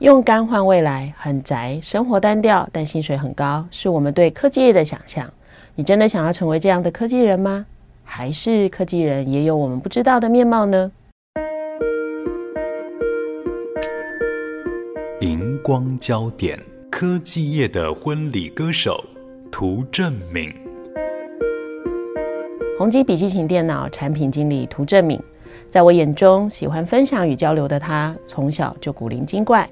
用肝换未来，很宅，生活单调，但薪水很高，是我们对科技业的想象。你真的想要成为这样的科技人吗？还是科技人也有我们不知道的面貌呢？荧光焦点，科技业的婚礼歌手涂正敏。宏基笔记型电脑产品经理涂正敏，在我眼中，喜欢分享与交流的他，从小就古灵精怪。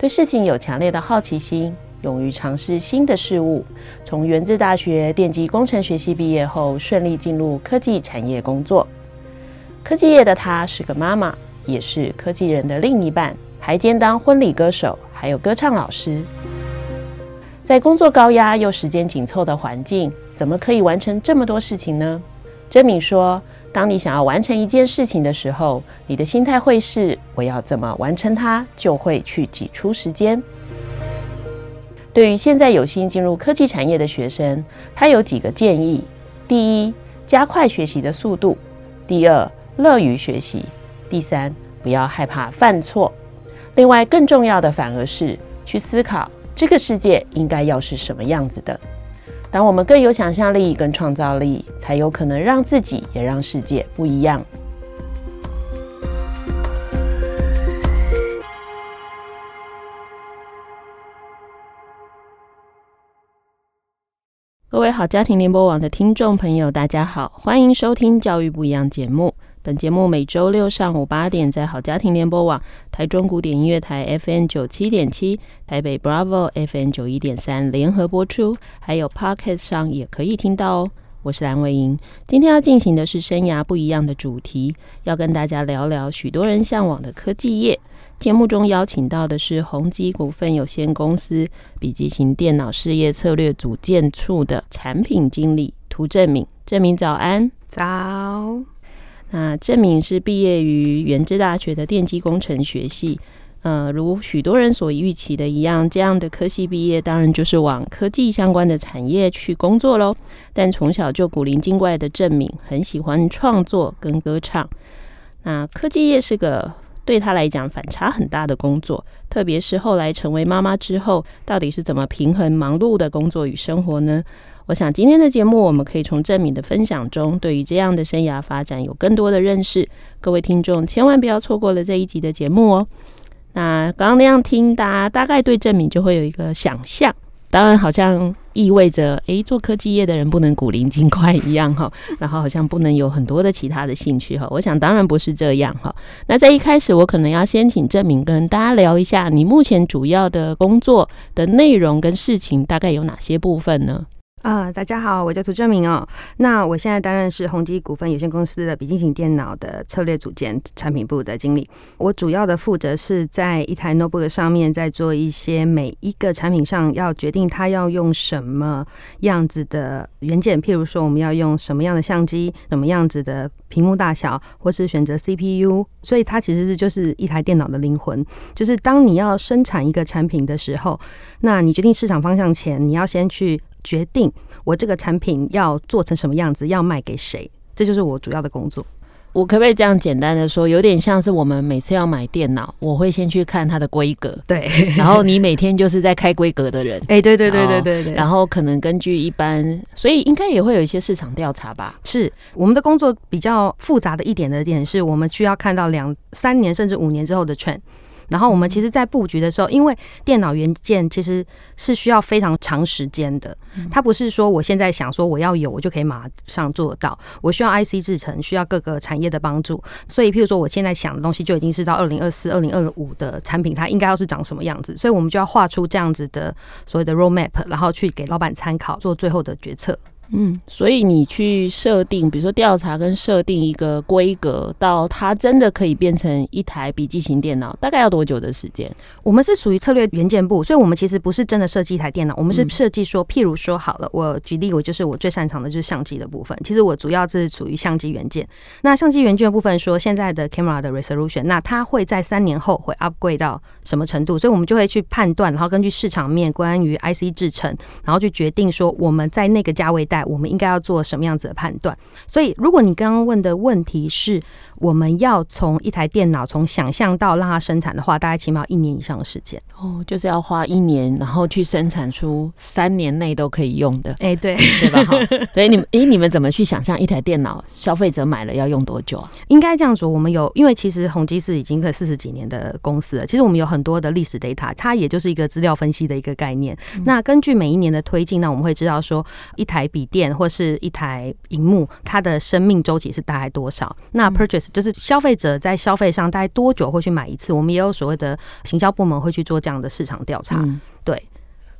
对事情有强烈的好奇心，勇于尝试新的事物。从元智大学电机工程学系毕业后，顺利进入科技产业工作。科技业的她是个妈妈，也是科技人的另一半，还兼当婚礼歌手，还有歌唱老师。在工作高压又时间紧凑的环境，怎么可以完成这么多事情呢？正敏说。当你想要完成一件事情的时候，你的心态会是我要怎么完成它，就会去挤出时间。对于现在有心进入科技产业的学生，他有几个建议：第一，加快学习的速度；第二，乐于学习；第三，不要害怕犯错。另外，更重要的反而是去思考这个世界应该要是什么样子的。当我们更有想象力跟创造力，才有可能让自己也让世界不一样。各位好家庭联播网的听众朋友，大家好，欢迎收听《教育不一样》节目。本节目每周六上午八点在好家庭联播网、台中古典音乐台 FM 九七点七、台北 Bravo FM 九一点三联合播出，还有 Podcast 上也可以听到哦。我是蓝伟莹，今天要进行的是生涯不一样的主题，要跟大家聊聊许多人向往的科技业。节目中邀请到的是宏基股份有限公司笔记型电脑事业策略组建处的产品经理涂正敏。正敏早安，早。那郑敏是毕业于元治大学的电机工程学系，呃，如许多人所预期的一样，这样的科系毕业，当然就是往科技相关的产业去工作喽。但从小就古灵精怪的郑敏，很喜欢创作跟歌唱。那科技业是个对他来讲反差很大的工作，特别是后来成为妈妈之后，到底是怎么平衡忙碌的工作与生活呢？我想今天的节目，我们可以从郑敏的分享中，对于这样的生涯发展有更多的认识。各位听众千万不要错过了这一集的节目哦。那刚刚那样听，大家大概对郑敏就会有一个想象，当然好像意味着，诶，做科技业的人不能古灵精怪一样哈，然后好像不能有很多的其他的兴趣哈。我想当然不是这样哈。那在一开始，我可能要先请郑敏跟大家聊一下，你目前主要的工作的内容跟事情大概有哪些部分呢？啊、大家好，我叫涂正明哦。那我现在担任是宏基股份有限公司的笔记型电脑的策略组件产品部的经理。我主要的负责是在一台 notebook 上面，在做一些每一个产品上要决定它要用什么样子的元件，譬如说我们要用什么样的相机，什么样子的屏幕大小，或是选择 CPU。所以它其实是就是一台电脑的灵魂。就是当你要生产一个产品的时候，那你决定市场方向前，你要先去。决定我这个产品要做成什么样子，要卖给谁，这就是我主要的工作。我可不可以这样简单的说，有点像是我们每次要买电脑，我会先去看它的规格，对，然后你每天就是在开规格的人，哎，对对对对对对，然后可能根据一般，所以应该也会有一些市场调查吧？是我们的工作比较复杂的一点的点是，我们需要看到两三年甚至五年之后的 trend。然后我们其实，在布局的时候，因为电脑元件其实是需要非常长时间的，它不是说我现在想说我要有，我就可以马上做到。我需要 IC 制成，需要各个产业的帮助。所以，譬如说，我现在想的东西，就已经是到二零二四、二零二五的产品，它应该要是长什么样子。所以我们就要画出这样子的所谓的 roadmap，然后去给老板参考，做最后的决策。嗯，所以你去设定，比如说调查跟设定一个规格，到它真的可以变成一台笔记型电脑，大概要多久的时间？我们是属于策略元件部，所以我们其实不是真的设计一台电脑，我们是设计说，譬如说好了，我举例，我就是我最擅长的就是相机的部分。其实我主要是属于相机元件。那相机元件的部分说，现在的 camera 的 resolution，那它会在三年后会 upgrade 到什么程度？所以我们就会去判断，然后根据市场面关于 IC 制成，然后去决定说我们在那个价位带。我们应该要做什么样子的判断？所以，如果你刚刚问的问题是我们要从一台电脑从想象到让它生产的话，大概起码一年以上的时间哦，就是要花一年，然后去生产出三年内都可以用的。哎、欸，对，对吧？哈，所以你们，哎，你们怎么去想象一台电脑消费者买了要用多久啊？应该这样说，我们有，因为其实宏基是已经可四十几年的公司了，其实我们有很多的历史 data，它也就是一个资料分析的一个概念。嗯、那根据每一年的推进，那我们会知道说一台笔电或是一台荧幕，它的生命周期是大概多少？那 purchase 就是消费者在消费上大概多久会去买一次？我们也有所谓的行销部门会去做这样的市场调查。嗯、对，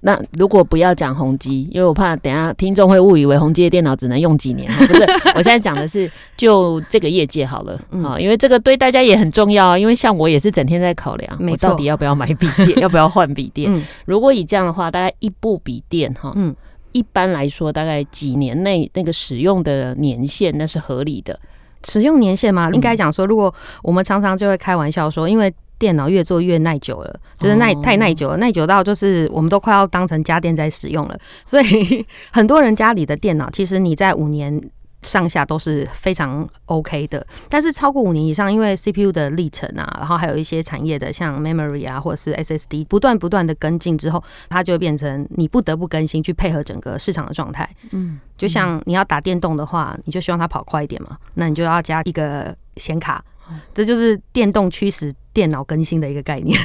那如果不要讲宏基，因为我怕等下听众会误以为宏基的电脑只能用几年。不是，我现在讲的是就这个业界好了啊，因为这个对大家也很重要啊。因为像我也是整天在考量，我到底要不要买笔电，要不要换笔电？如果以这样的话，大概一部笔电哈，嗯。一般来说，大概几年内那个使用的年限那是合理的。使用年限嘛，应该讲说，如果我们常常就会开玩笑说，因为电脑越做越耐久了，就是耐太耐久了，耐久到就是我们都快要当成家电在使用了。所以 很多人家里的电脑，其实你在五年。上下都是非常 OK 的，但是超过五年以上，因为 CPU 的历程啊，然后还有一些产业的像 memory 啊，或者是 SSD 不断不断的跟进之后，它就会变成你不得不更新去配合整个市场的状态。嗯，就像你要打电动的话，你就希望它跑快一点嘛，那你就要加一个显卡，这就是电动驱使电脑更新的一个概念，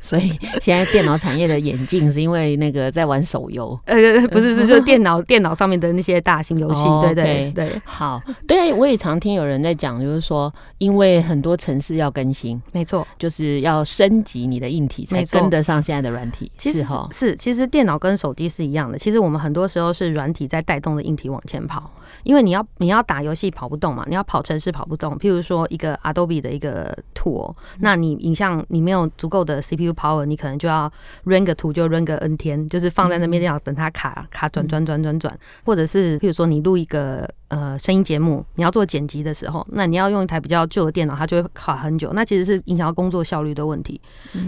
所以现在电脑产业的演进是因为那个在玩手游，呃，不是，是就是电脑 电脑上面的那些大型游戏，对对对。好，对，我也常听有人在讲，就是说，因为很多城市要更新，没错，就是要升级你的硬体才跟得上现在的软体。其实，是其实电脑跟手机是一样的，其实我们很多时候是软体在带动着硬体往前跑，因为你要你要打游戏跑不动嘛，你要跑城市跑不动，譬如说一个 Adobe 的一个 tool，那。你影像你没有足够的 CPU power，你可能就要 run 个图就 run 个 n 天，就是放在那边要等它卡卡转转转转转，或者是譬如说你录一个呃声音节目，你要做剪辑的时候，那你要用一台比较旧的电脑，它就会卡很久，那其实是影响到工作效率的问题。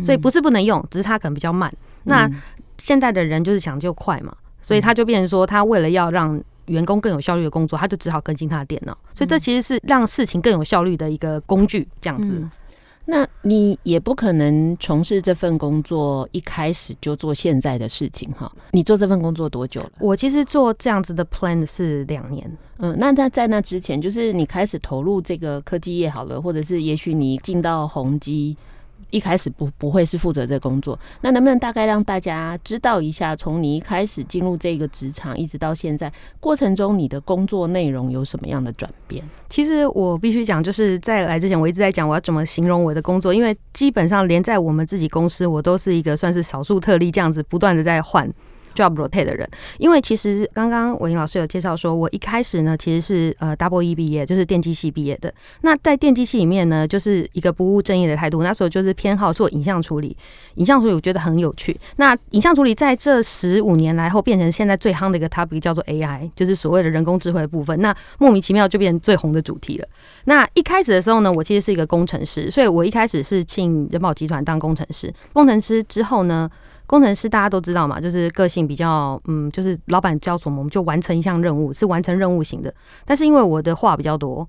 所以不是不能用，只是它可能比较慢。那现在的人就是讲究快嘛，所以他就变成说，他为了要让员工更有效率的工作，他就只好更新他的电脑。所以这其实是让事情更有效率的一个工具，这样子。那你也不可能从事这份工作一开始就做现在的事情哈。你做这份工作多久了？我其实做这样子的 plan 是两年。嗯，那在在那之前，就是你开始投入这个科技业好了，或者是也许你进到宏碁。一开始不不会是负责这工作，那能不能大概让大家知道一下，从你一开始进入这个职场一直到现在过程中，你的工作内容有什么样的转变？其实我必须讲，就是在来之前我一直在讲我要怎么形容我的工作，因为基本上连在我们自己公司，我都是一个算是少数特例，这样子不断的在换。Job rotate 的人，因为其实刚刚伟莹老师有介绍说，我一开始呢其实是呃 double E 毕业，就是电机系毕业的。那在电机系里面呢，就是一个不务正业的态度。那时候就是偏好做影像处理，影像处理我觉得很有趣。那影像处理在这十五年来后，变成现在最夯的一个 topic 叫做 AI，就是所谓的人工智慧部分。那莫名其妙就变最红的主题了。那一开始的时候呢，我其实是一个工程师，所以我一开始是进人保集团当工程师。工程师之后呢，工程师大家都知道嘛，就是个性比较，嗯，就是老板教什么我们就完成一项任务，是完成任务型的。但是因为我的话比较多，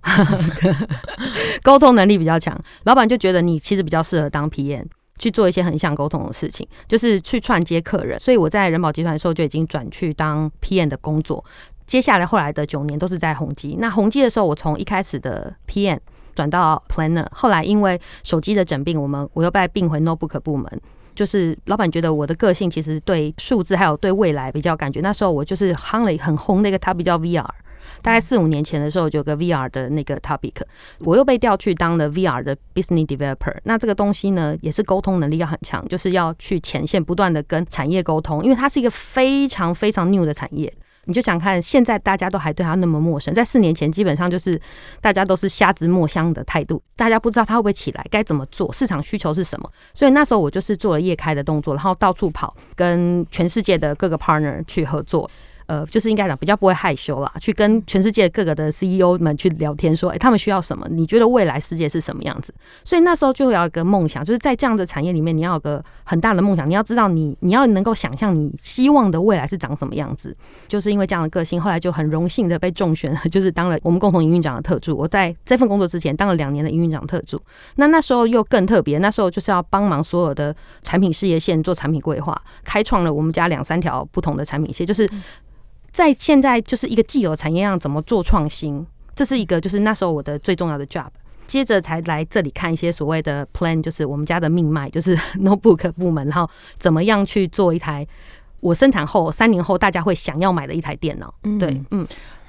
沟通能力比较强，老板就觉得你其实比较适合当 PM，去做一些横向沟通的事情，就是去串接客人。所以我在人保集团的时候就已经转去当 PM 的工作。接下来后来的九年都是在宏基。那宏基的时候，我从一开始的 PM 转到 Planner，后来因为手机的整病，我们我又被并回 Notebook 部门。就是老板觉得我的个性其实对数字还有对未来比较感觉，那时候我就是夯了很红的一个 topic 叫 VR，大概四五年前的时候就有个 VR 的那个 topic，我又被调去当了 VR 的 business developer。那这个东西呢，也是沟通能力要很强，就是要去前线不断的跟产业沟通，因为它是一个非常非常 new 的产业。你就想看，现在大家都还对他那么陌生，在四年前基本上就是大家都是瞎子摸象的态度，大家不知道他会不会起来，该怎么做，市场需求是什么。所以那时候我就是做了夜开的动作，然后到处跑，跟全世界的各个 partner 去合作。呃，就是应该讲比较不会害羞啦，去跟全世界各个的 CEO 们去聊天，说，哎、欸，他们需要什么？你觉得未来世界是什么样子？所以那时候就有一个梦想，就是在这样的产业里面，你要有个很大的梦想，你要知道你你要能够想象你希望的未来是长什么样子。就是因为这样的个性，后来就很荣幸的被中选，就是当了我们共同营运长的特助。我在这份工作之前当了两年的营运长特助，那那时候又更特别，那时候就是要帮忙所有的产品事业线做产品规划，开创了我们家两三条不同的产品线，就是。在现在就是一个既有产业上怎么做创新，这是一个就是那时候我的最重要的 job。接着才来这里看一些所谓的 plan，就是我们家的命脉，就是 notebook 部门，然后怎么样去做一台我生产后三年后大家会想要买的一台电脑。嗯、对，嗯。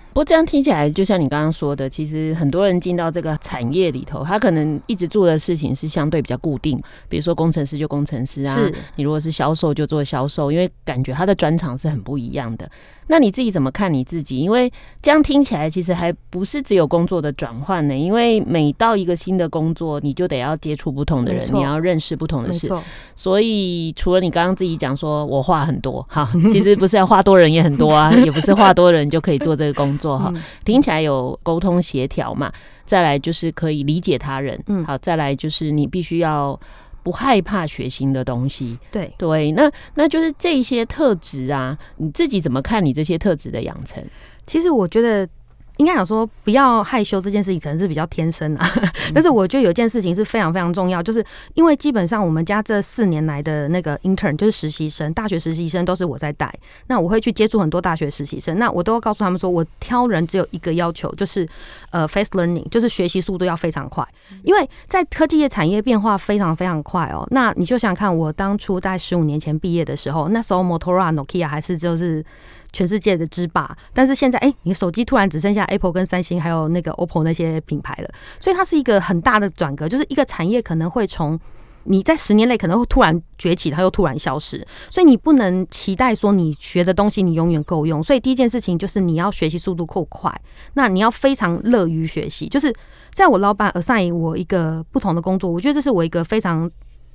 不过这样听起来，就像你刚刚说的，其实很多人进到这个产业里头，他可能一直做的事情是相对比较固定，比如说工程师就工程师啊，你如果是销售就做销售，因为感觉他的专长是很不一样的。那你自己怎么看你自己？因为这样听起来其实还不是只有工作的转换呢，因为每到一个新的工作，你就得要接触不同的人，你要认识不同的事。所以除了你刚刚自己讲说我话很多，哈，其实不是要话多人也很多啊，也不是话多人就可以做这个工作。哈，听起来有沟通协调嘛，再来就是可以理解他人，嗯，好，再来就是你必须要不害怕学新的东西，对对，那那就是这些特质啊，你自己怎么看你这些特质的养成？其实我觉得。应该想说，不要害羞这件事情可能是比较天生啊，但是我觉得有件事情是非常非常重要，就是因为基本上我们家这四年来的那个 intern 就是实习生，大学实习生都是我在带。那我会去接触很多大学实习生，那我都要告诉他们说，我挑人只有一个要求，就是呃 fast learning，就是学习速度要非常快，因为在科技业产业变化非常非常快哦。那你就想看我当初在十五年前毕业的时候，那时候 Motorola、Nokia 还是就是。全世界的之霸，但是现在，哎、欸，你手机突然只剩下 Apple 跟三星，还有那个 OPPO 那些品牌了，所以它是一个很大的转革，就是一个产业可能会从你在十年内可能会突然崛起，它又突然消失，所以你不能期待说你学的东西你永远够用，所以第一件事情就是你要学习速度够快，那你要非常乐于学习，就是在我老板 assign 我一个不同的工作，我觉得这是我一个非常。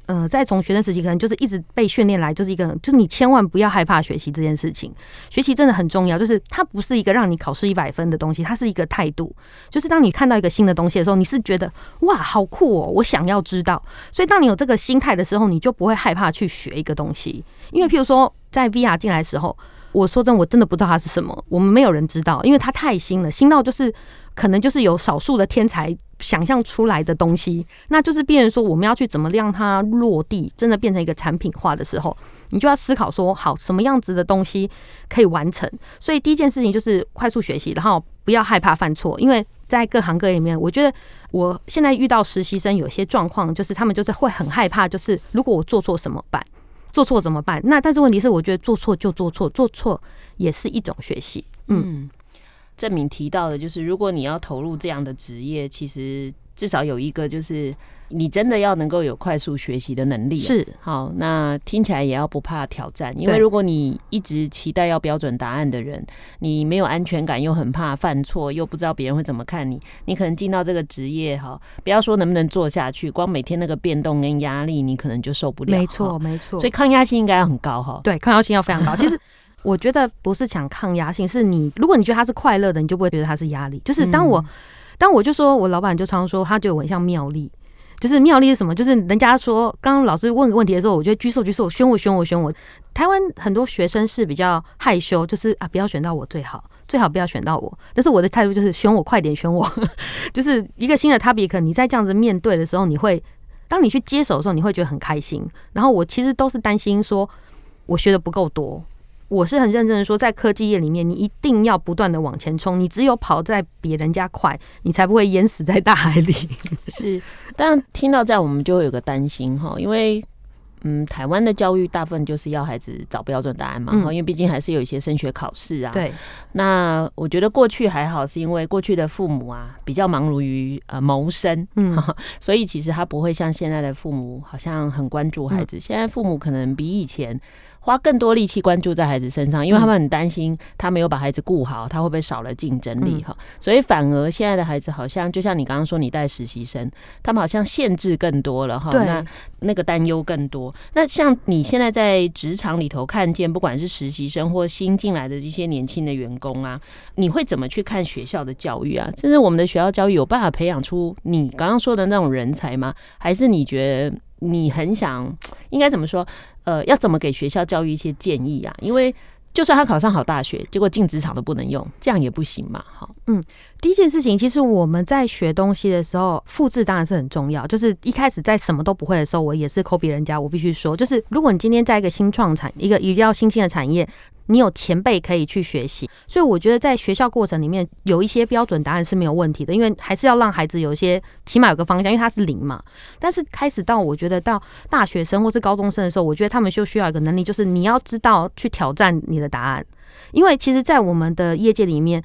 呃，在从学生时期，可能就是一直被训练来，就是一个，就是你千万不要害怕学习这件事情。学习真的很重要，就是它不是一个让你考试一百分的东西，它是一个态度。就是当你看到一个新的东西的时候，你是觉得哇，好酷哦，我想要知道。所以当你有这个心态的时候，你就不会害怕去学一个东西。因为譬如说，在 VR 进来的时候，我说真，我真的不知道它是什么，我们没有人知道，因为它太新了，新到就是。可能就是有少数的天才想象出来的东西，那就是变成说我们要去怎么让它落地，真的变成一个产品化的时候，你就要思考说，好，什么样子的东西可以完成。所以第一件事情就是快速学习，然后不要害怕犯错，因为在各行各业里面，我觉得我现在遇到实习生有些状况，就是他们就是会很害怕，就是如果我做错什么办，做错怎么办？那但是问题是，我觉得做错就做错，做错也是一种学习，嗯。正敏提到的，就是如果你要投入这样的职业，其实至少有一个，就是你真的要能够有快速学习的能力。是，好，那听起来也要不怕挑战，因为如果你一直期待要标准答案的人，你没有安全感，又很怕犯错，又不知道别人会怎么看你，你可能进到这个职业，哈，不要说能不能做下去，光每天那个变动跟压力，你可能就受不了。没错，没错。所以抗压性应该要很高，哈。对，抗压性要非常高。其实。我觉得不是讲抗压性，是你如果你觉得他是快乐的，你就不会觉得他是压力。就是当我，当我就说我老板就常说，他觉得我很像妙丽。就是妙丽是什么？就是人家说刚刚老师问个问题的时候，我觉得举手举手，选我选我选我。台湾很多学生是比较害羞，就是啊不要选到我最好，最好不要选到我。但是我的态度就是选我快点选我，就是一个新的 topic。你在这样子面对的时候，你会当你去接手的时候，你会觉得很开心。然后我其实都是担心说我学的不够多。我是很认真的说，在科技业里面，你一定要不断的往前冲。你只有跑在比人家快，你才不会淹死在大海里。是，但听到这样，我们就会有个担心哈，因为嗯，台湾的教育大部分就是要孩子找标准答案嘛，嗯、因为毕竟还是有一些升学考试啊。对。那我觉得过去还好，是因为过去的父母啊比较忙碌于呃谋生，嗯，所以其实他不会像现在的父母好像很关注孩子。嗯、现在父母可能比以前。花更多力气关注在孩子身上，因为他们很担心他没有把孩子顾好，他会不会少了竞争力哈？所以反而现在的孩子好像就像你刚刚说，你带实习生，他们好像限制更多了哈。那那个担忧更多。那像你现在在职场里头看见，不管是实习生或新进来的这些年轻的员工啊，你会怎么去看学校的教育啊？真的，我们的学校教育有办法培养出你刚刚说的那种人才吗？还是你觉得？你很想应该怎么说？呃，要怎么给学校教育一些建议啊？因为就算他考上好大学，结果进职场都不能用，这样也不行嘛。好，嗯，第一件事情，其实我们在学东西的时候，复制当然是很重要。就是一开始在什么都不会的时候，我也是抠别人家。我必须说，就是如果你今天在一个新创产，一个一定要新兴的产业。你有前辈可以去学习，所以我觉得在学校过程里面有一些标准答案是没有问题的，因为还是要让孩子有一些起码有个方向，因为他是零嘛。但是开始到我觉得到大学生或是高中生的时候，我觉得他们就需要一个能力，就是你要知道去挑战你的答案，因为其实，在我们的业界里面，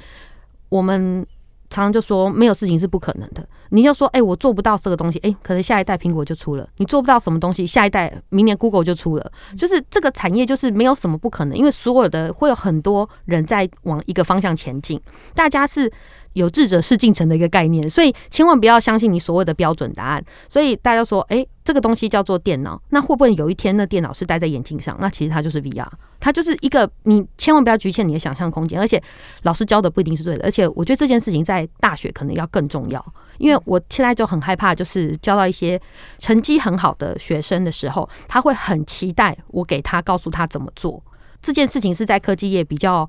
我们。常常就说没有事情是不可能的，你就说哎、我做不到这个东西，哎、可能下一代苹果就出了；你做不到什么东西，下一代明年 Google 就出了。就是这个产业就是没有什么不可能，因为所有的会有很多人在往一个方向前进，大家是。有志者事竟成的一个概念，所以千万不要相信你所谓的标准答案。所以大家说，哎、这个东西叫做电脑，那会不会有一天那电脑是戴在眼镜上？那其实它就是 VR，它就是一个你千万不要局限你的想象空间。而且老师教的不一定是对的，而且我觉得这件事情在大学可能要更重要，因为我现在就很害怕，就是教到一些成绩很好的学生的时候，他会很期待我给他告诉他怎么做。这件事情是在科技业比较。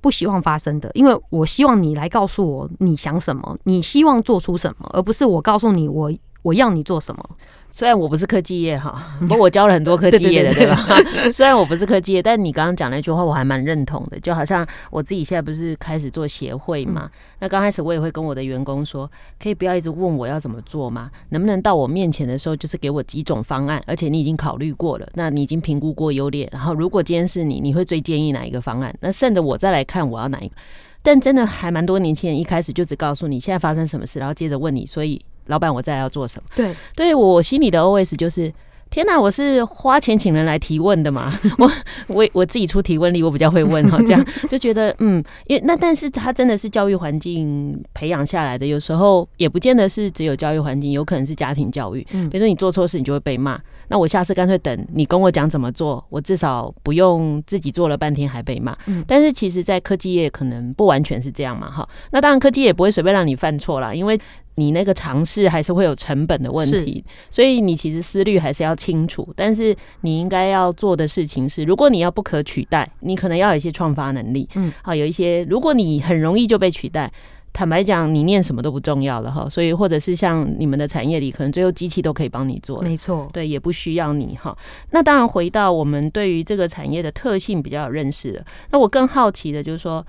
不希望发生的，因为我希望你来告诉我你想什么，你希望做出什么，而不是我告诉你我我要你做什么。虽然我不是科技业哈，不过我教了很多科技业的，对吧？虽然我不是科技业，但你刚刚讲那句话我还蛮认同的。就好像我自己现在不是开始做协会嘛，那刚开始我也会跟我的员工说，可以不要一直问我要怎么做吗？能不能到我面前的时候，就是给我几种方案，而且你已经考虑过了，那你已经评估过优劣，然后如果今天是你，你会最建议哪一个方案？那剩的我再来看我要哪一个。但真的还蛮多年轻人一开始就只告诉你现在发生什么事，然后接着问你，所以。老板，我再要做什么？对，对我心里的 OS 就是。天呐，我是花钱请人来提问的嘛？我我我自己出提问力，我比较会问哈，这样就觉得嗯，因为那但是他真的是教育环境培养下来的，有时候也不见得是只有教育环境，有可能是家庭教育。嗯，比如说你做错事，你就会被骂，那我下次干脆等你跟我讲怎么做，我至少不用自己做了半天还被骂。嗯，但是其实，在科技业可能不完全是这样嘛，哈。那当然，科技也不会随便让你犯错啦，因为。你那个尝试还是会有成本的问题，所以你其实思虑还是要清楚。但是你应该要做的事情是，如果你要不可取代，你可能要有一些创发能力。嗯，好，有一些如果你很容易就被取代，坦白讲，你念什么都不重要了哈。所以或者是像你们的产业里，可能最后机器都可以帮你做，没错，对，也不需要你哈。那当然，回到我们对于这个产业的特性比较有认识了。那我更好奇的就是说，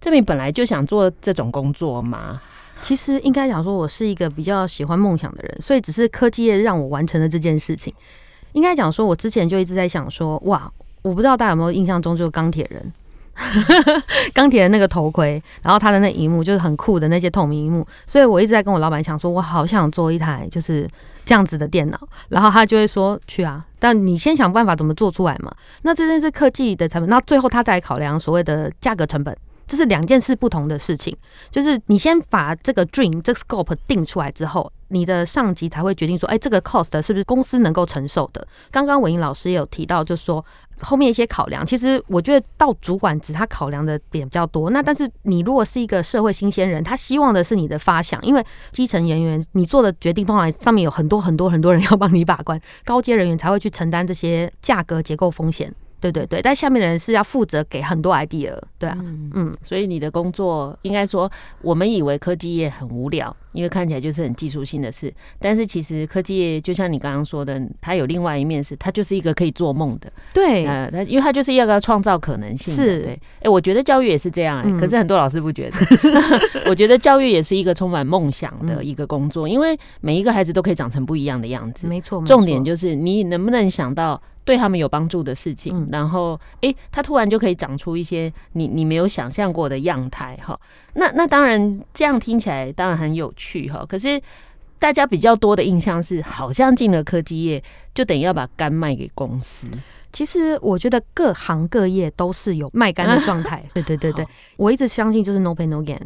这边本来就想做这种工作吗？其实应该讲说，我是一个比较喜欢梦想的人，所以只是科技业让我完成了这件事情。应该讲说，我之前就一直在想说，哇，我不知道大家有没有印象中，就是钢铁人，钢铁的那个头盔，然后他的那荧幕就是很酷的那些透明荧幕，所以我一直在跟我老板讲说，我好想做一台就是这样子的电脑，然后他就会说去啊，但你先想办法怎么做出来嘛。那这件是科技的成本，那最后他再考量所谓的价格成本。这是两件事不同的事情，就是你先把这个 dream 这个 scope 定出来之后，你的上级才会决定说，哎，这个 cost 是不是公司能够承受的？刚刚文英老师也有提到，就是说后面一些考量，其实我觉得到主管职他考量的点比较多。那但是你如果是一个社会新鲜人，他希望的是你的发想，因为基层人员你做的决定通常上面有很多很多很多人要帮你把关，高阶人员才会去承担这些价格结构风险。对对对，但下面的人是要负责给很多 idea，对啊，嗯，嗯，所以你的工作应该说，我们以为科技业很无聊，因为看起来就是很技术性的事，但是其实科技业就像你刚刚说的，它有另外一面是，它就是一个可以做梦的，对，呃，它因为它就是要个创造可能性，是。对，哎、欸，我觉得教育也是这样、欸，哎、嗯，可是很多老师不觉得，我觉得教育也是一个充满梦想的一个工作，因为每一个孩子都可以长成不一样的样子，没错，重点就是你能不能想到。对他们有帮助的事情，嗯、然后哎，他突然就可以长出一些你你没有想象过的样态哈。那那当然这样听起来当然很有趣哈。可是大家比较多的印象是，好像进了科技业就等于要把肝卖给公司。其实我觉得各行各业都是有卖肝的状态。啊、对对对对，我一直相信就是 no pain no gain。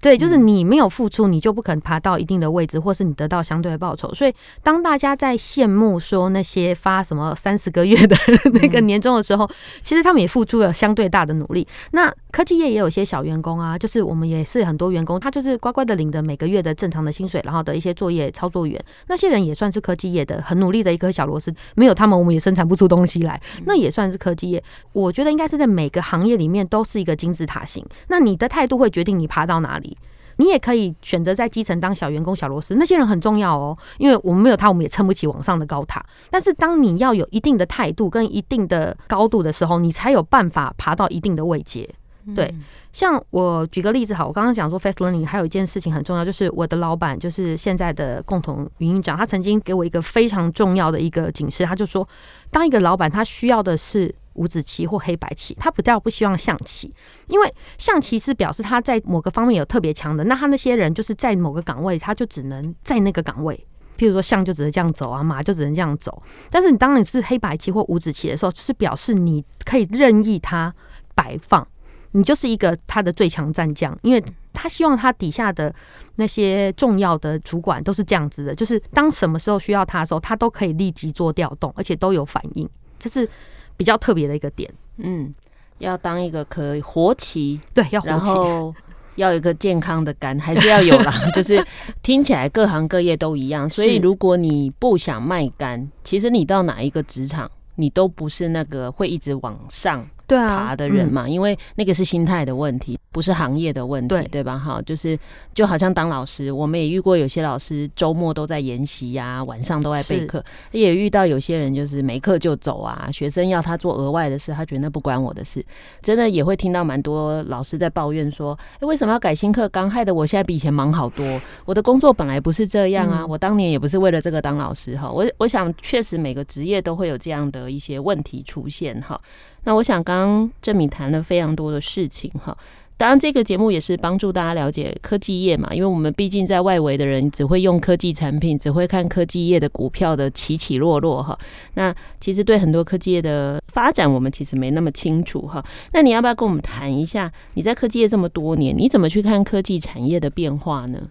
对，就是你没有付出，你就不可能爬到一定的位置，或是你得到相对的报酬。所以，当大家在羡慕说那些发什么三十个月的 那个年终的时候，其实他们也付出了相对大的努力。那科技业也有一些小员工啊，就是我们也是很多员工，他就是乖乖的领着每个月的正常的薪水，然后的一些作业操作员，那些人也算是科技业的很努力的一颗小螺丝。没有他们，我们也生产不出东西来。那也算是科技业。我觉得应该是在每个行业里面都是一个金字塔型。那你的态度会决定你爬到哪里。你也可以选择在基层当小员工、小螺丝，那些人很重要哦，因为我们没有他，我们也撑不起往上的高塔。但是，当你要有一定的态度跟一定的高度的时候，你才有办法爬到一定的位阶。对，像我举个例子，好，我刚刚讲说 fast learning，还有一件事情很重要，就是我的老板，就是现在的共同营运长，他曾经给我一个非常重要的一个警示，他就说，当一个老板，他需要的是。五子棋或黑白棋，他比较不希望象棋，因为象棋是表示他在某个方面有特别强的，那他那些人就是在某个岗位，他就只能在那个岗位。譬如说象就只能这样走啊，马就只能这样走。但是你当你是黑白棋或五子棋的时候，是表示你可以任意他摆放，你就是一个他的最强战将，因为他希望他底下的那些重要的主管都是这样子的，就是当什么时候需要他的时候，他都可以立即做调动，而且都有反应，这是。比较特别的一个点，嗯，要当一个可以活棋，对，要活棋，然后 要有一个健康的肝，还是要有啦。就是听起来各行各业都一样，所以如果你不想卖肝，其实你到哪一个职场，你都不是那个会一直往上。爬的人嘛，嗯、因为那个是心态的问题，不是行业的问题，对，对吧？哈，就是就好像当老师，我们也遇过有些老师周末都在研习呀，晚上都在备课，也遇到有些人就是没课就走啊，学生要他做额外的事，他觉得那不关我的事，真的也会听到蛮多老师在抱怨说，哎，为什么要改新课纲？害得我现在比以前忙好多，我的工作本来不是这样啊，我当年也不是为了这个当老师哈，我我想确实每个职业都会有这样的一些问题出现哈。那我想，刚刚郑敏谈了非常多的事情哈。当然，这个节目也是帮助大家了解科技业嘛，因为我们毕竟在外围的人只会用科技产品，只会看科技业的股票的起起落落哈。那其实对很多科技业的发展，我们其实没那么清楚哈。那你要不要跟我们谈一下？你在科技业这么多年，你怎么去看科技产业的变化呢？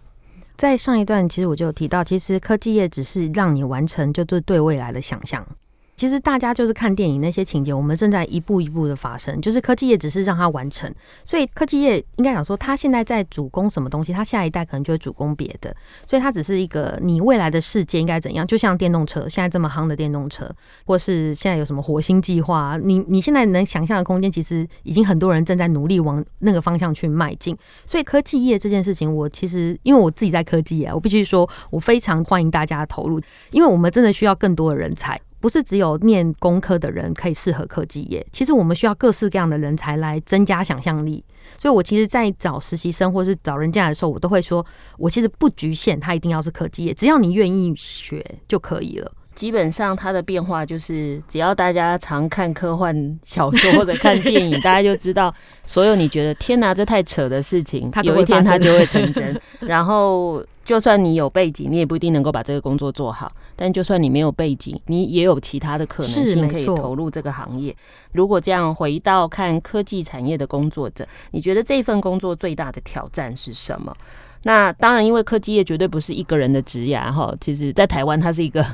在上一段，其实我就有提到，其实科技业只是让你完成，就是对未来的想象。其实大家就是看电影那些情节，我们正在一步一步的发生。就是科技业只是让它完成，所以科技业应该讲说，它现在在主攻什么东西，它下一代可能就会主攻别的。所以它只是一个你未来的世界应该怎样，就像电动车现在这么夯的电动车，或是现在有什么火星计划，你你现在能想象的空间，其实已经很多人正在努力往那个方向去迈进。所以科技业这件事情，我其实因为我自己在科技业，我必须说我非常欢迎大家投入，因为我们真的需要更多的人才。不是只有念工科的人可以适合科技业，其实我们需要各式各样的人才来增加想象力。所以我其实，在找实习生或是找人进来的时候，我都会说，我其实不局限他一定要是科技业，只要你愿意学就可以了。基本上它的变化就是，只要大家常看科幻小说或者看电影，大家就知道，所有你觉得天哪，这太扯的事情，有一天它就会成真。然后。就算你有背景，你也不一定能够把这个工作做好。但就算你没有背景，你也有其他的可能性可以投入这个行业。如果这样回到看科技产业的工作者，你觉得这份工作最大的挑战是什么？那当然，因为科技业绝对不是一个人的职涯哈。其实，在台湾它是一个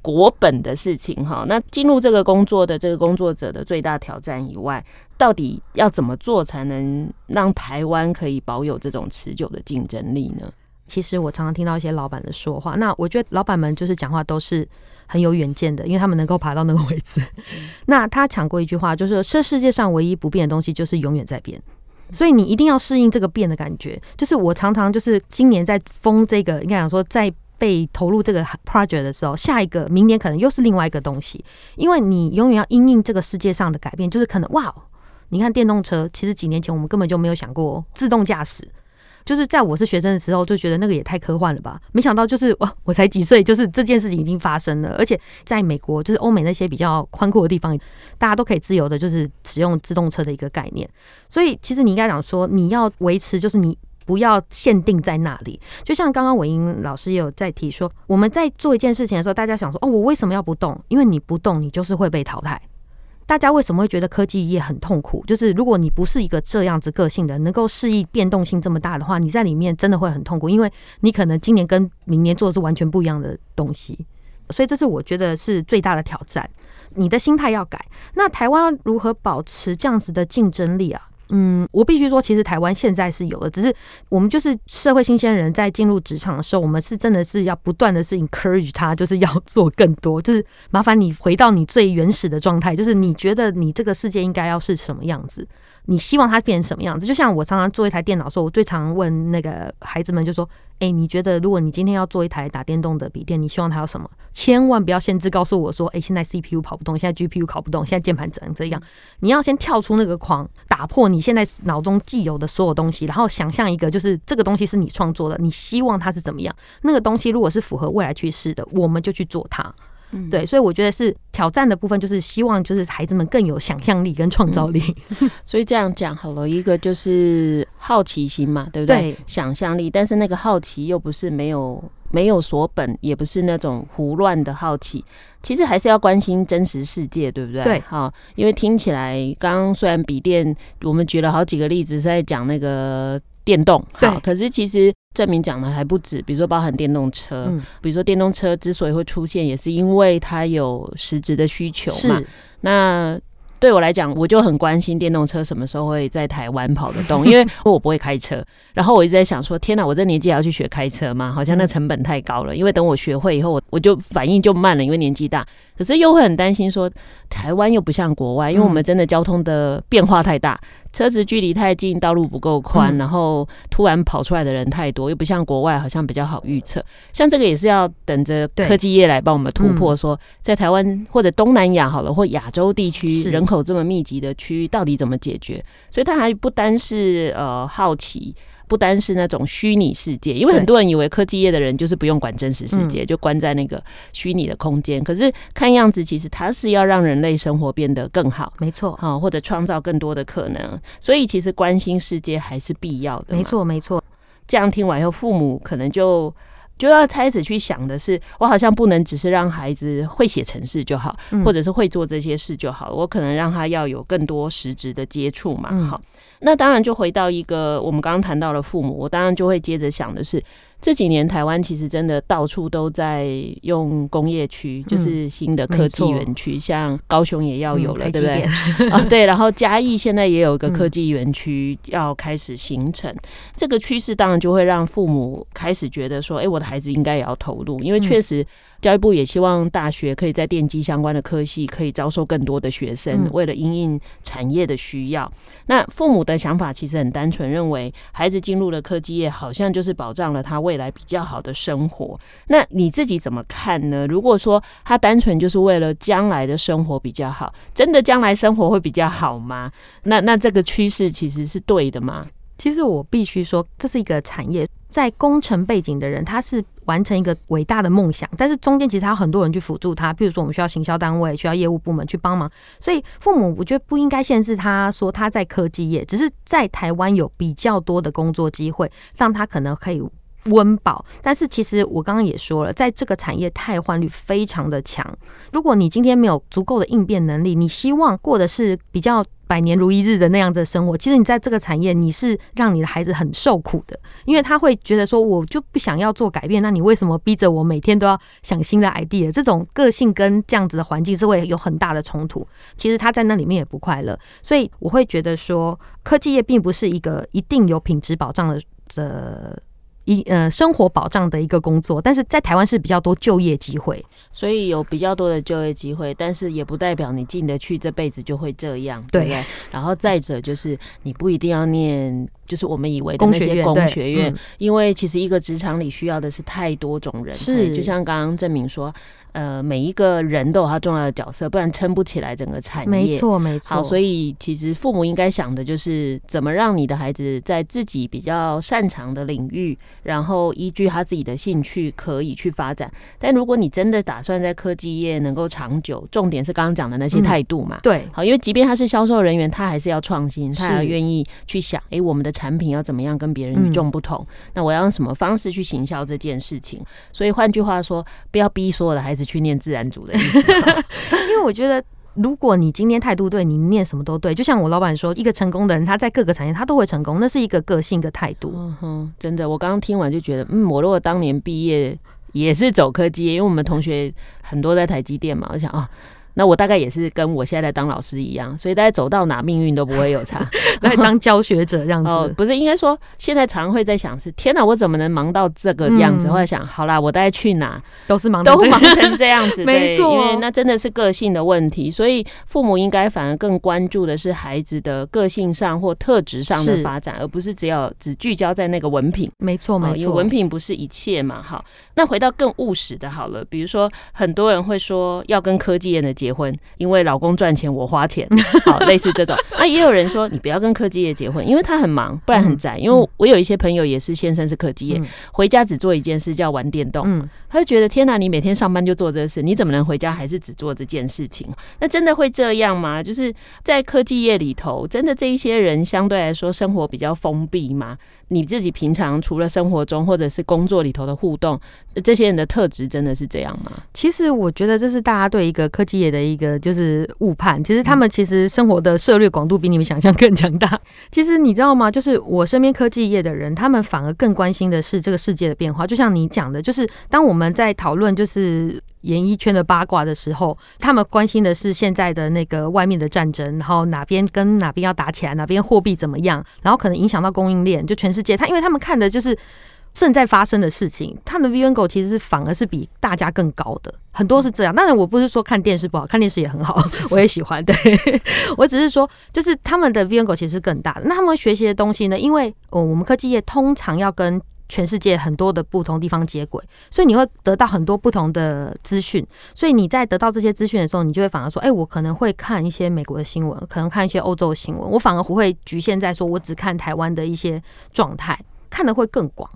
国本的事情哈。那进入这个工作的这个工作者的最大挑战以外，到底要怎么做才能让台湾可以保有这种持久的竞争力呢？其实我常常听到一些老板的说话，那我觉得老板们就是讲话都是很有远见的，因为他们能够爬到那个位置。那他讲过一句话，就是说这世界上唯一不变的东西就是永远在变，所以你一定要适应这个变的感觉。就是我常常就是今年在封这个，应该讲说在被投入这个 project 的时候，下一个明年可能又是另外一个东西，因为你永远要因应这个世界上的改变，就是可能哇，你看电动车，其实几年前我们根本就没有想过自动驾驶。就是在我是学生的时候，就觉得那个也太科幻了吧？没想到就是哇，我才几岁，就是这件事情已经发生了。而且在美国，就是欧美那些比较宽阔的地方，大家都可以自由的，就是使用自动车的一个概念。所以其实你应该讲说，你要维持，就是你不要限定在那里。就像刚刚伟英老师也有在提说，我们在做一件事情的时候，大家想说哦，我为什么要不动？因为你不动，你就是会被淘汰。大家为什么会觉得科技业很痛苦？就是如果你不是一个这样子个性的，能够适应变动性这么大的话，你在里面真的会很痛苦，因为你可能今年跟明年做的是完全不一样的东西。所以这是我觉得是最大的挑战，你的心态要改。那台湾如何保持这样子的竞争力啊？嗯，我必须说，其实台湾现在是有的，只是我们就是社会新鲜人，在进入职场的时候，我们是真的是要不断的是 encourage 他，就是要做更多，就是麻烦你回到你最原始的状态，就是你觉得你这个世界应该要是什么样子。你希望它变成什么样子？就像我常常做一台电脑的时候，我最常问那个孩子们，就说：“哎，你觉得如果你今天要做一台打电动的笔电，你希望它有什么？千万不要限制告诉我说：哎，现在 CPU 跑不动，现在 GPU 跑不动，现在键盘只能这样。你要先跳出那个框，打破你现在脑中既有的所有东西，然后想象一个，就是这个东西是你创作的，你希望它是怎么样？那个东西如果是符合未来趋势的，我们就去做它。”对，所以我觉得是挑战的部分，就是希望就是孩子们更有想象力跟创造力。嗯。所以这样讲好了，一个就是好奇心嘛，对不对？对，想象力，但是那个好奇又不是没有没有所本，也不是那种胡乱的好奇，其实还是要关心真实世界，对不对？对，好，因为听起来刚刚虽然笔电，我们举了好几个例子是在讲那个电动，好，对，可是其实。证明讲的还不止，比如说包含电动车，嗯、比如说电动车之所以会出现，也是因为它有实质的需求嘛。那对我来讲，我就很关心电动车什么时候会在台湾跑得动，因为我不会开车。然后我一直在想说，天哪，我这年纪还要去学开车吗？好像那成本太高了。因为等我学会以后，我我就反应就慢了，因为年纪大。可是又会很担心说，台湾又不像国外，因为我们真的交通的变化太大。车子距离太近，道路不够宽，嗯、然后突然跑出来的人太多，又不像国外，好像比较好预测。像这个也是要等着科技业来帮我们突破，说在台湾或者东南亚好了，或亚洲地区人口这么密集的区域，到底怎么解决？所以它还不单是呃好奇。不单是那种虚拟世界，因为很多人以为科技业的人就是不用管真实世界，就关在那个虚拟的空间。可是看样子，其实它是要让人类生活变得更好，没错，好，或者创造更多的可能。所以其实关心世界还是必要的。没错，没错。这样听完以后，父母可能就就要开始去想的是，我好像不能只是让孩子会写程式就好，或者是会做这些事就好，我可能让他要有更多实质的接触嘛，好。那当然就回到一个我们刚刚谈到的父母，我当然就会接着想的是，这几年台湾其实真的到处都在用工业区，就是新的科技园区，像高雄也要有了，对不对？啊，对。然后嘉义现在也有一个科技园区要开始形成，这个趋势当然就会让父母开始觉得说，哎，我的孩子应该也要投入，因为确实。教育部也希望大学可以在电机相关的科系可以招收更多的学生，为了因应产业的需要。那父母的想法其实很单纯，认为孩子进入了科技业，好像就是保障了他未未来比较好的生活。那你自己怎么看呢？如果说他单纯就是为了将来的生活比较好，真的将来生活会比较好吗？那那这个趋势其实是对的吗？其实我必须说，这是一个产业。在工程背景的人，他是完成一个伟大的梦想，但是中间其实还有很多人去辅助他，比如说我们需要行销单位、需要业务部门去帮忙，所以父母我觉得不应该限制他说他在科技业，只是在台湾有比较多的工作机会，让他可能可以温饱。但是其实我刚刚也说了，在这个产业汰换率非常的强，如果你今天没有足够的应变能力，你希望过的是比较。百年如一日的那样子的生活，其实你在这个产业，你是让你的孩子很受苦的，因为他会觉得说，我就不想要做改变，那你为什么逼着我每天都要想新的 idea？这种个性跟这样子的环境是会有很大的冲突。其实他在那里面也不快乐，所以我会觉得说，科技业并不是一个一定有品质保障的的。一一呃生活保障的一个工作，但是在台湾是比较多就业机会，所以有比较多的就业机会，但是也不代表你进得去这辈子就会这样，对不对？然后再者就是你不一定要念。就是我们以为的那些工学院，嗯、因为其实一个职场里需要的是太多种人，是就像刚刚郑明说，呃，每一个人都有他重要的角色，不然撑不起来整个产业。没错，没错。好，所以其实父母应该想的就是怎么让你的孩子在自己比较擅长的领域，然后依据他自己的兴趣可以去发展。但如果你真的打算在科技业能够长久，重点是刚刚讲的那些态度嘛、嗯。对，好，因为即便他是销售人员，他还是要创新，他要愿意去想，哎、欸，我们的。产品要怎么样跟别人与众不同？嗯、那我要用什么方式去行销这件事情？所以换句话说，不要逼所有的孩子去念自然组的意思。因为我觉得，如果你今天态度对，你念什么都对。就像我老板说，一个成功的人，他在各个产业他都会成功，那是一个个性的态度。嗯哼，真的，我刚刚听完就觉得，嗯，我如果当年毕业也是走科技，因为我们同学很多在台积电嘛，我想啊。那我大概也是跟我现在在当老师一样，所以大家走到哪命运都不会有差，来当教学者这样子。哦，不是，应该说现在常会在想是天哪，我怎么能忙到这个样子？或者想好啦，我大概去哪都是忙，都忙成这样子，没错。因为那真的是个性的问题，所以父母应该反而更关注的是孩子的个性上或特质上的发展，而不是只要只聚焦在那个文凭。没错，没错，因为文凭不是一切嘛。好，那回到更务实的，好了，比如说很多人会说要跟科技业的结婚，因为老公赚钱，我花钱，好，类似这种。那也有人说，你不要跟科技业结婚，因为他很忙，不然很宅。因为我有一些朋友也是先生是科技业，回家只做一件事，叫玩电动。嗯他就觉得天哪，你每天上班就做这个事，你怎么能回家还是只做这件事情？那真的会这样吗？就是在科技业里头，真的这一些人相对来说生活比较封闭吗？你自己平常除了生活中或者是工作里头的互动，这些人的特质真的是这样吗？其实我觉得这是大家对一个科技业的一个就是误判。其实他们其实生活的涉略广度比你们想象更强大。其实你知道吗？就是我身边科技业的人，他们反而更关心的是这个世界的变化。就像你讲的，就是当我们在讨论就是。演艺圈的八卦的时候，他们关心的是现在的那个外面的战争，然后哪边跟哪边要打起来，哪边货币怎么样，然后可能影响到供应链，就全世界。他因为他们看的就是正在发生的事情，他们的 angle 其实是反而是比大家更高的，很多是这样。当然，我不是说看电视不好，看电视也很好，我也喜欢。对，我只是说，就是他们的 angle 其实是更大的。那他们学习的东西呢？因为哦，我们科技业通常要跟全世界很多的不同地方接轨，所以你会得到很多不同的资讯。所以你在得到这些资讯的时候，你就会反而说：“哎，我可能会看一些美国的新闻，可能看一些欧洲的新闻。我反而不会局限在说我只看台湾的一些状态，看的会更广。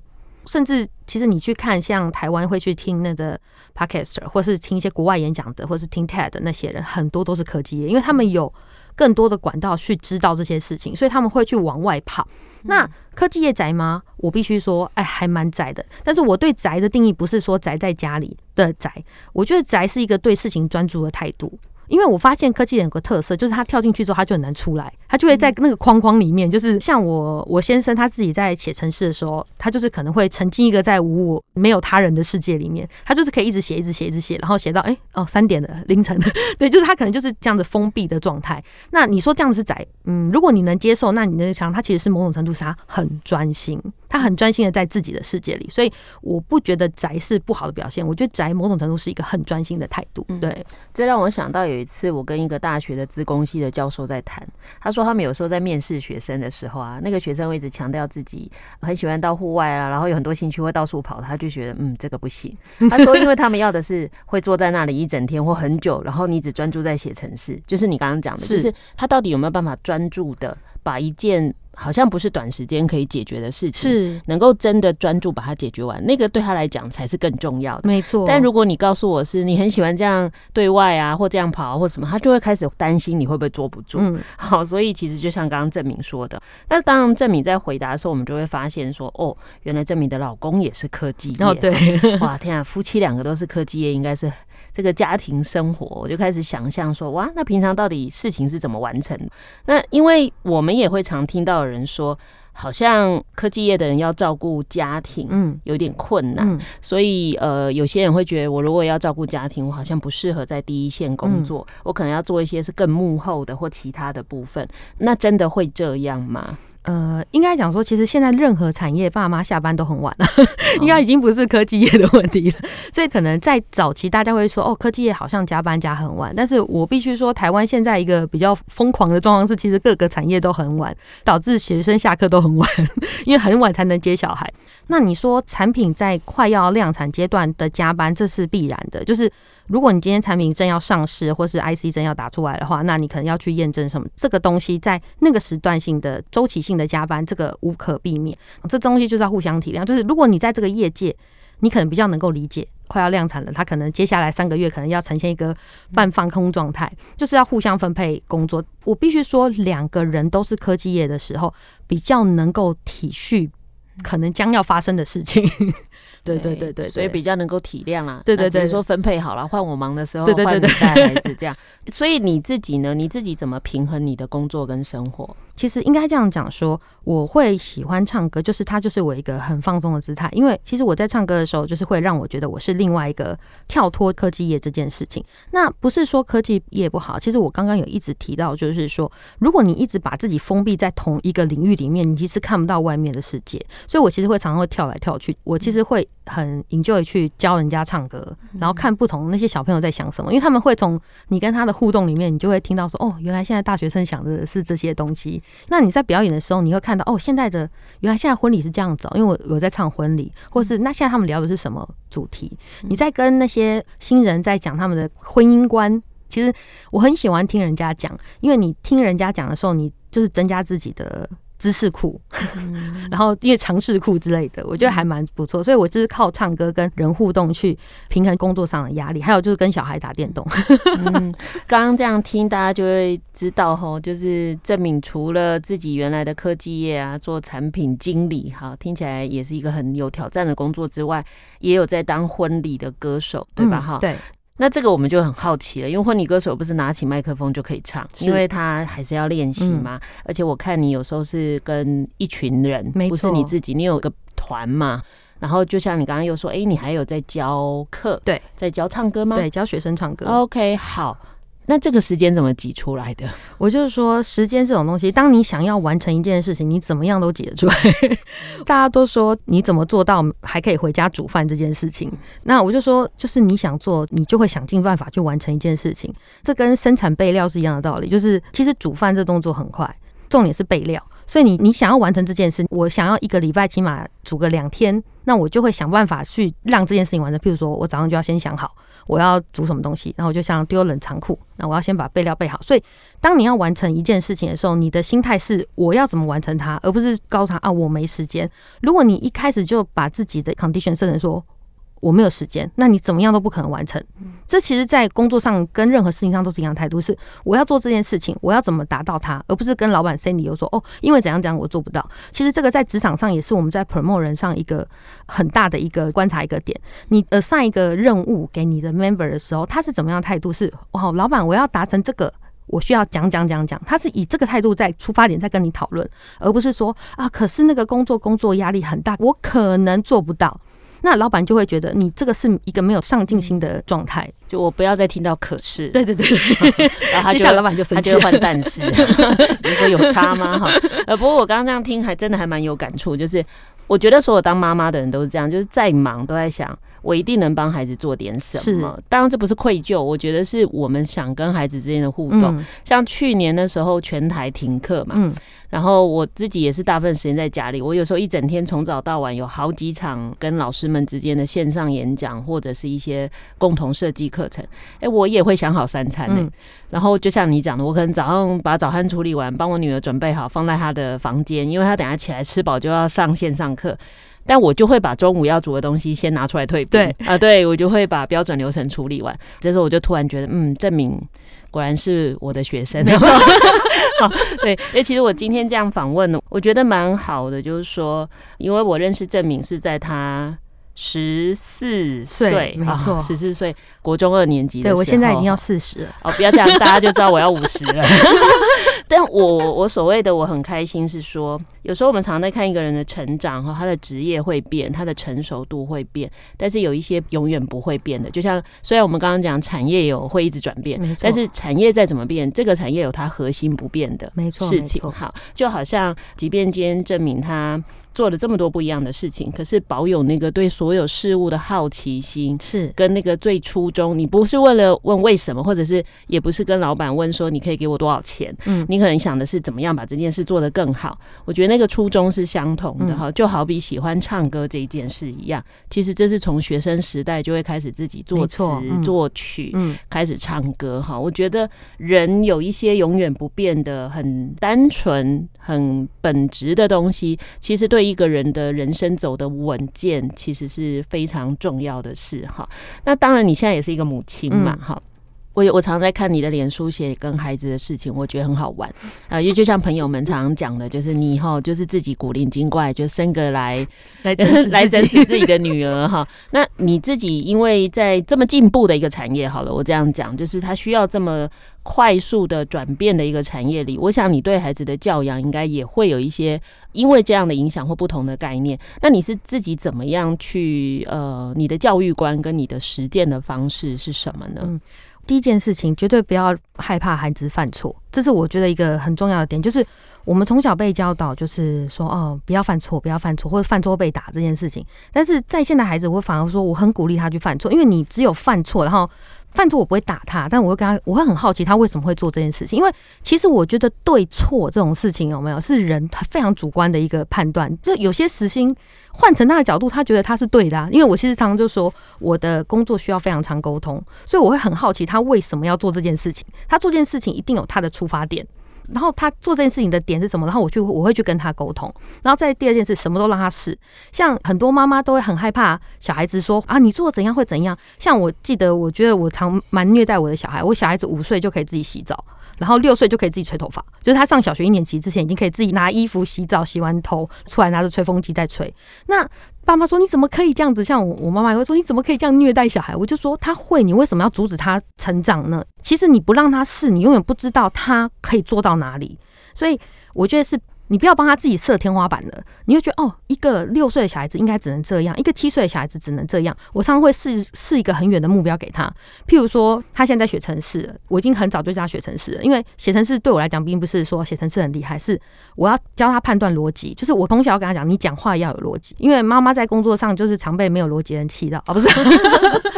甚至其实你去看像台湾会去听那个 podcaster，或是听一些国外演讲的，或是听 TED 的那些人，很多都是科技业，因为他们有更多的管道去知道这些事情，所以他们会去往外跑。”那科技业宅吗？我必须说，哎，还蛮宅的。但是我对宅的定义不是说宅在家里的宅，我觉得宅是一个对事情专注的态度。因为我发现科技有个特色，就是他跳进去之后，他就很难出来，他就会在那个框框里面。就是像我我先生他自己在写程式的时候，他就是可能会沉浸一个在无我、没有他人的世界里面，他就是可以一直写、一直写、一直写，然后写到哎、欸、哦三点的凌晨的，对，就是他可能就是这样子封闭的状态。那你说这样子是宅？嗯，如果你能接受，那你能想他其实是某种程度上很专心。他很专心的在自己的世界里，所以我不觉得宅是不好的表现。我觉得宅某种程度是一个很专心的态度。对、嗯，这让我想到有一次我跟一个大学的资工系的教授在谈，他说他们有时候在面试学生的时候啊，那个学生会一直强调自己很喜欢到户外啊，然后有很多兴趣会到处跑，他就觉得嗯这个不行。他说因为他们要的是会坐在那里一整天或很久，然后你只专注在写程式，就是你刚刚讲的，就是他到底有没有办法专注的把一件。好像不是短时间可以解决的事情，是能够真的专注把它解决完，那个对他来讲才是更重要的。没错。但如果你告诉我是你很喜欢这样对外啊，或这样跑或什么，他就会开始担心你会不会坐不住。嗯，好，所以其实就像刚刚郑明说的，那当然郑明在回答的时候，我们就会发现说，哦，原来郑明的老公也是科技业。哦，对。哇，天啊，夫妻两个都是科技业，应该是。这个家庭生活，我就开始想象说，哇，那平常到底事情是怎么完成？那因为我们也会常听到有人说，好像科技业的人要照顾家庭，嗯，有点困难，嗯，所以呃，有些人会觉得，我如果要照顾家庭，我好像不适合在第一线工作，嗯，我可能要做一些是更幕后的或其他的部分。那真的会这样吗？呃，应该讲说，其实现在任何产业，爸妈下班都很晚了，应该已经不是科技业的问题了。所以可能在早期，大家会说，哦，科技业好像加班加很晚。但是我必须说，台湾现在一个比较疯狂的状况是，其实各个产业都很晚，导致学生下课都很晚，因为很晚才能接小孩。那你说产品在快要量产阶段的加班，这是必然的，就是。如果你今天产品正要上市，或是 IC 正要打出来的话，那你可能要去验证什么？这个东西在那个时段性的周期性的加班，这个无可避免。这东西就是要互相体谅。就是如果你在这个业界，你可能比较能够理解，快要量产了，它可能接下来三个月可能要呈现一个半放空状态，就是要互相分配工作。我必须说，两个人都是科技业的时候，比较能够体恤可能将要发生的事情。对对对对，所以比较能够体谅啦。对对对，说分配好了，换我忙的时候，换你带孩子这样。所以你自己呢？你自己怎么平衡你的工作跟生活？其实应该这样讲说，我会喜欢唱歌，就是它就是我一个很放松的姿态。因为其实我在唱歌的时候，就是会让我觉得我是另外一个跳脱科技业这件事情。那不是说科技业不好，其实我刚刚有一直提到，就是说，如果你一直把自己封闭在同一个领域里面，你其实看不到外面的世界。所以我其实会常常会跳来跳去，我其实会很 enjoy 去教人家唱歌，然后看不同那些小朋友在想什么，因为他们会从你跟他的互动里面，你就会听到说，哦，原来现在大学生想的是这些东西。那你在表演的时候，你会看到哦，现在的原来现在婚礼是这样子，因为我有在唱婚礼，或是那现在他们聊的是什么主题？你在跟那些新人在讲他们的婚姻观，其实我很喜欢听人家讲，因为你听人家讲的时候，你就是增加自己的。知识库，然后因为尝试库之类的，我觉得还蛮不错，所以我就是靠唱歌跟人互动去平衡工作上的压力，还有就是跟小孩打电动。嗯，刚刚这样听，大家就会知道吼，就是郑敏除了自己原来的科技业啊，做产品经理，哈，听起来也是一个很有挑战的工作之外，也有在当婚礼的歌手，对吧？哈、嗯，对。那这个我们就很好奇了，因为婚礼歌手不是拿起麦克风就可以唱，因为他还是要练习嘛。而且我看你有时候是跟一群人，不是你自己，你有个团嘛。然后就像你刚刚又说，哎，你还有在教课，对，在教唱歌吗？对，教学生唱歌。OK，好。那这个时间怎么挤出来的？我就是说，时间这种东西，当你想要完成一件事情，你怎么样都挤得出来。大家都说你怎么做到还可以回家煮饭这件事情？那我就说，就是你想做，你就会想尽办法去完成一件事情。这跟生产备料是一样的道理，就是其实煮饭这动作很快，重点是备料。所以你你想要完成这件事，我想要一个礼拜起码煮个两天，那我就会想办法去让这件事情完成。譬如说我早上就要先想好我要煮什么东西，然后我就想丢冷藏库，那我要先把备料备好。所以当你要完成一件事情的时候，你的心态是我要怎么完成它，而不是告诉他啊我没时间。如果你一开始就把自己的 condition 设成说。我没有时间，那你怎么样都不可能完成。这其实，在工作上跟任何事情上都是一样的态度，是我要做这件事情，我要怎么达到它，而不是跟老板 say 理由说哦，因为怎样怎样我做不到。其实这个在职场上也是我们在 promote 人上一个很大的一个观察一个点。你 assign 一个任务给你的 member 的时候，他是怎么样态度？是哦，老板我要达成这个，我需要讲讲讲讲。他是以这个态度在出发点在跟你讨论，而不是说啊，可是那个工作工作压力很大，我可能做不到。那老板就会觉得你这个是一个没有上进心的状态，就我不要再听到可是，对对对，然后他就老板就生气，他就换但是，你说有差吗？哈，呃，不过我刚刚这样听还真的还蛮有感触，就是我觉得所有当妈妈的人都是这样，就是再忙都在想。我一定能帮孩子做点什么。当然这不是愧疚，我觉得是我们想跟孩子之间的互动。像去年的时候，全台停课嘛，然后我自己也是大部分时间在家里。我有时候一整天从早到晚有好几场跟老师们之间的线上演讲，或者是一些共同设计课程。哎，我也会想好三餐呢。然后就像你讲的，我可能早上把早餐处理完，帮我女儿准备好，放在她的房间，因为她等下起来吃饱就要上线上课。但我就会把中午要煮的东西先拿出来退冰。对啊，对我就会把标准流程处理完。这时候我就突然觉得，嗯，证明果然是我的学生。好，对，因为其实我今天这样访问呢，我觉得蛮好的，就是说，因为我认识郑敏是在他十四岁，没错，十四岁，国中二年级的时候。对，我现在已经要四十了。哦，不要这样，大家就知道我要五十了。但我我所谓的我很开心是说，有时候我们常常在看一个人的成长哈，他的职业会变，他的成熟度会变，但是有一些永远不会变的。就像虽然我们刚刚讲产业有会一直转变，但是产业再怎么变，这个产业有它核心不变的没错事情。好，就好像即便今天证明他。做了这么多不一样的事情，可是保有那个对所有事物的好奇心，是跟那个最初衷。你不是为了问为什么，或者是也不是跟老板问说你可以给我多少钱，嗯，你可能想的是怎么样把这件事做得更好。我觉得那个初衷是相同的哈，就好比喜欢唱歌这一件事一样。其实这是从学生时代就会开始自己作词作曲，嗯，开始唱歌哈。我觉得人有一些永远不变的、很单纯、很本质的东西，其实对。一个人的人生走的稳健，其实是非常重要的事哈。那当然，你现在也是一个母亲嘛哈。我我常在看你的脸书写跟孩子的事情，我觉得很好玩啊。因为就像朋友们常常讲的，就是你以后就是自己古灵精怪，就生个来 来来整死自己的女儿哈。那你自己因为在这么进步的一个产业，好了，我这样讲，就是他需要这么。快速的转变的一个产业里，我想你对孩子的教养应该也会有一些因为这样的影响或不同的概念。那你是自己怎么样去呃，你的教育观跟你的实践的方式是什么呢？嗯，第一件事情绝对不要害怕孩子犯错，这是我觉得一个很重要的点，就是我们从小被教导，就是说哦，不要犯错，不要犯错，或者犯错被打这件事情。但是在线的孩子，我反而说我很鼓励他去犯错，因为你只有犯错，然后。犯错我不会打他，但我会跟他，我会很好奇他为什么会做这件事情。因为其实我觉得对错这种事情有没有是人非常主观的一个判断。就有些时薪换成他的角度，他觉得他是对的啊。因为我其实常常就说我的工作需要非常常沟通，所以我会很好奇他为什么要做这件事情。他做这件事情一定有他的出发点。然后他做这件事情的点是什么？然后我就我会去跟他沟通。然后在第二件事，什么都让他试。像很多妈妈都会很害怕小孩子说啊，你做怎样会怎样。像我记得，我觉得我常蛮虐待我的小孩。我小孩子五岁就可以自己洗澡，然后六岁就可以自己吹头发。就是他上小学一年级之前，已经可以自己拿衣服洗澡，洗完头出来拿着吹风机在吹。那爸妈说：“你怎么可以这样子？”像我，我妈妈也会说：“你怎么可以这样虐待小孩？”我就说：“他会，你为什么要阻止他成长呢？其实你不让他试，你永远不知道他可以做到哪里。所以我觉得是。”你不要帮他自己设天花板了，你会觉得哦，一个六岁的小孩子应该只能这样，一个七岁的小孩子只能这样。我常常会试试一个很远的目标给他，譬如说他现在在学程式，我已经很早就教他学城市了，因为写城市对我来讲并不是说写城市很厉害，是我要教他判断逻辑，就是我从小要跟他讲，你讲话要有逻辑，因为妈妈在工作上就是常被没有逻辑人气到，哦不是，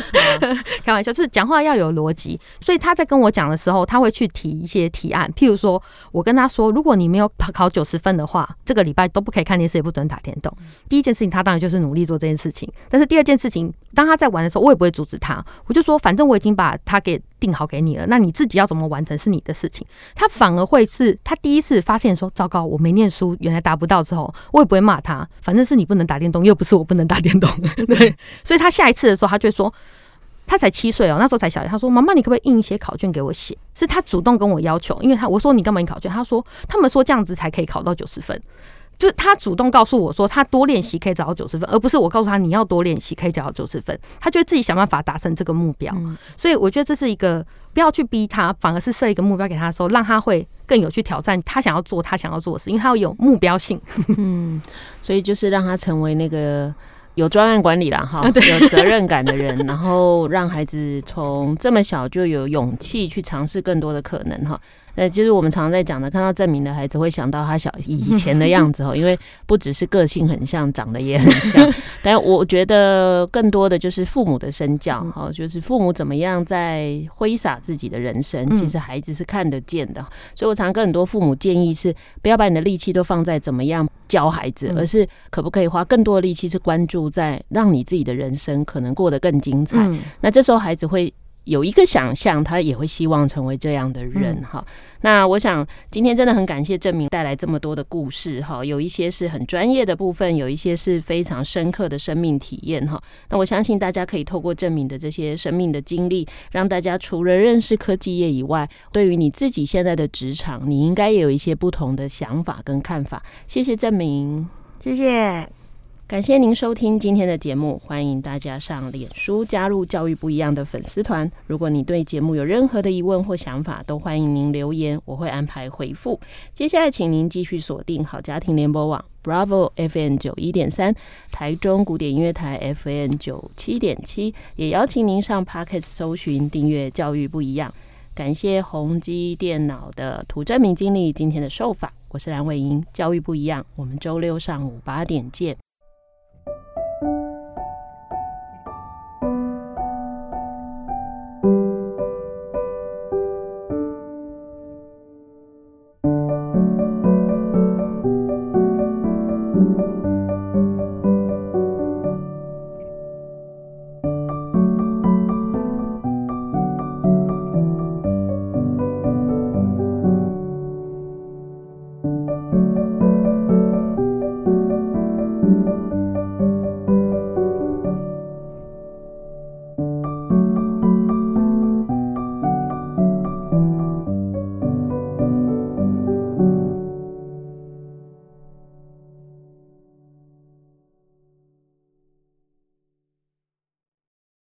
开玩笑，是讲话要有逻辑，所以他在跟我讲的时候，他会去提一些提案，譬如说我跟他说，如果你没有考九十。分的话，这个礼拜都不可以看电视，也不准打电动。第一件事情，他当然就是努力做这件事情。但是第二件事情，当他在玩的时候，我也不会阻止他。我就说，反正我已经把他给定好给你了，那你自己要怎么完成是你的事情。他反而会是他第一次发现说，糟糕，我没念书，原来达不到之后，我也不会骂他。反正是你不能打电动，又不是我不能打电动。对，所以他下一次的时候，他就说。他才七岁哦，那时候才小学。他说：“妈妈，你可不可以印一些考卷给我写？”是他主动跟我要求，因为他我说：“你干嘛印考卷？”他说：“他们说这样子才可以考到九十分。”就是他主动告诉我说，他多练习可以找到九十分，而不是我告诉他你要多练习可以找到九十分。他就会自己想办法达成这个目标。所以我觉得这是一个不要去逼他，反而是设一个目标给他的时候，让他会更有去挑战他想要做他想要做的事，因为他要有目标性。嗯，所以就是让他成为那个。有专案管理啦，哈，有责任感的人，然后让孩子从这么小就有勇气去尝试更多的可能，哈。呃，其实我们常常在讲的，看到正明的孩子会想到他小以前的样子哈，因为不只是个性很像，长得也很像。但我觉得更多的就是父母的身教哈，就是父母怎么样在挥洒自己的人生，其实孩子是看得见的。所以我常常跟很多父母建议是，不要把你的力气都放在怎么样教孩子，而是可不可以花更多的力气是关注在让你自己的人生可能过得更精彩。那这时候孩子会。有一个想象，他也会希望成为这样的人哈。那我想今天真的很感谢郑明带来这么多的故事哈，有一些是很专业的部分，有一些是非常深刻的生命体验哈。那我相信大家可以透过郑明的这些生命的经历，让大家除了认识科技业以外，对于你自己现在的职场，你应该也有一些不同的想法跟看法。谢谢郑明，谢谢。感谢您收听今天的节目，欢迎大家上脸书加入“教育不一样”的粉丝团。如果你对节目有任何的疑问或想法，都欢迎您留言，我会安排回复。接下来，请您继续锁定好家庭联播网 Bravo FM 九一点三，台中古典音乐台 FM 九七点七，也邀请您上 Podcast 搜寻订阅“教育不一样”。感谢宏基电脑的涂正明经理今天的受访，我是蓝伟莹，教育不一样，我们周六上午八点见。